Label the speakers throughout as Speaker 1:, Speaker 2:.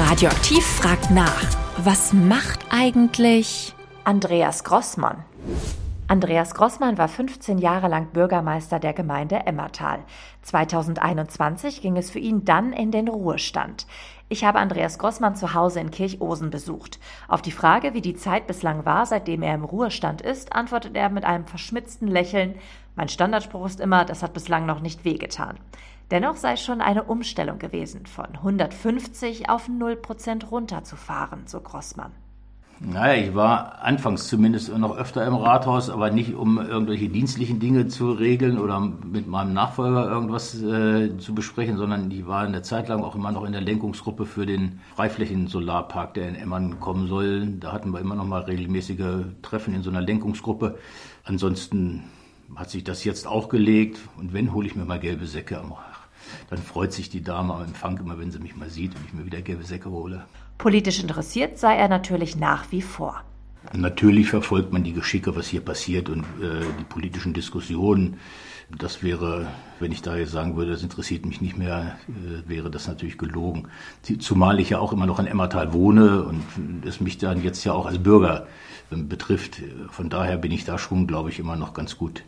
Speaker 1: Radioaktiv fragt nach. Was macht eigentlich
Speaker 2: Andreas Grossmann? Andreas Grossmann war 15 Jahre lang Bürgermeister der Gemeinde Emmertal. 2021 ging es für ihn dann in den Ruhestand. Ich habe Andreas Grossmann zu Hause in Kirchosen besucht. Auf die Frage, wie die Zeit bislang war, seitdem er im Ruhestand ist, antwortet er mit einem verschmitzten Lächeln, mein Standardspruch ist immer, das hat bislang noch nicht wehgetan. Dennoch sei schon eine Umstellung gewesen, von 150 auf 0 Prozent runterzufahren, so Grossmann.
Speaker 3: Naja, ich war anfangs zumindest noch öfter im Rathaus, aber nicht um irgendwelche dienstlichen Dinge zu regeln oder mit meinem Nachfolger irgendwas äh, zu besprechen, sondern ich war eine Zeit lang auch immer noch in der Lenkungsgruppe für den Freiflächen-Solarpark, der in Emmern kommen soll. Da hatten wir immer noch mal regelmäßige Treffen in so einer Lenkungsgruppe. Ansonsten hat sich das jetzt auch gelegt und wenn, hole ich mir mal gelbe Säcke. Dann freut sich die Dame am Empfang immer, wenn sie mich mal sieht und ich mir wieder gelbe Säcke hole.
Speaker 2: Politisch interessiert sei er natürlich nach wie vor.
Speaker 3: Natürlich verfolgt man die Geschicke, was hier passiert und äh, die politischen Diskussionen. Das wäre, wenn ich da jetzt sagen würde, das interessiert mich nicht mehr, äh, wäre das natürlich gelogen. Zumal ich ja auch immer noch in Emmertal wohne und es mich dann jetzt ja auch als Bürger äh, betrifft. Von daher bin ich da schon, glaube ich, immer noch ganz gut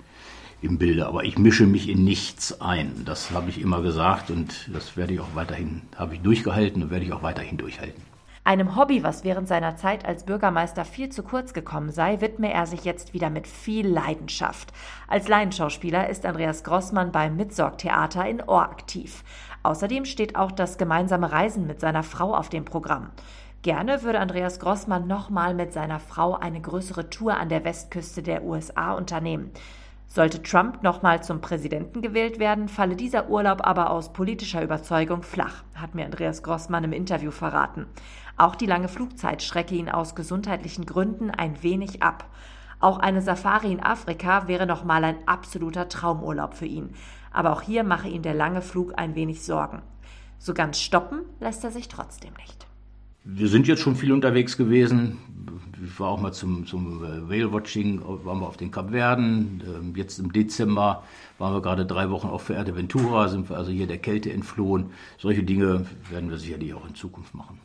Speaker 3: im Bilde. Aber ich mische mich in nichts ein. Das habe ich immer gesagt und das werde ich auch weiterhin, habe ich durchgehalten und werde ich auch weiterhin durchhalten.
Speaker 2: Einem Hobby, was während seiner Zeit als Bürgermeister viel zu kurz gekommen sei, widme er sich jetzt wieder mit viel Leidenschaft. Als Laienschauspieler ist Andreas Grossmann beim Mitsorgtheater in Ohr aktiv. Außerdem steht auch das gemeinsame Reisen mit seiner Frau auf dem Programm. Gerne würde Andreas Grossmann nochmal mit seiner Frau eine größere Tour an der Westküste der USA unternehmen. Sollte Trump nochmal zum Präsidenten gewählt werden, falle dieser Urlaub aber aus politischer Überzeugung flach, hat mir Andreas Grossmann im Interview verraten. Auch die lange Flugzeit schrecke ihn aus gesundheitlichen Gründen ein wenig ab. Auch eine Safari in Afrika wäre nochmal ein absoluter Traumurlaub für ihn. Aber auch hier mache ihn der lange Flug ein wenig Sorgen. So ganz stoppen lässt er sich trotzdem nicht.
Speaker 3: Wir sind jetzt schon viel unterwegs gewesen. Ich war auch mal zum, zum Whale-Watching, waren wir auf den Kapverden. Ähm, jetzt im Dezember waren wir gerade drei Wochen auf Fuerteventura, sind wir also hier der Kälte entflohen. Solche Dinge werden wir sicherlich auch in Zukunft machen.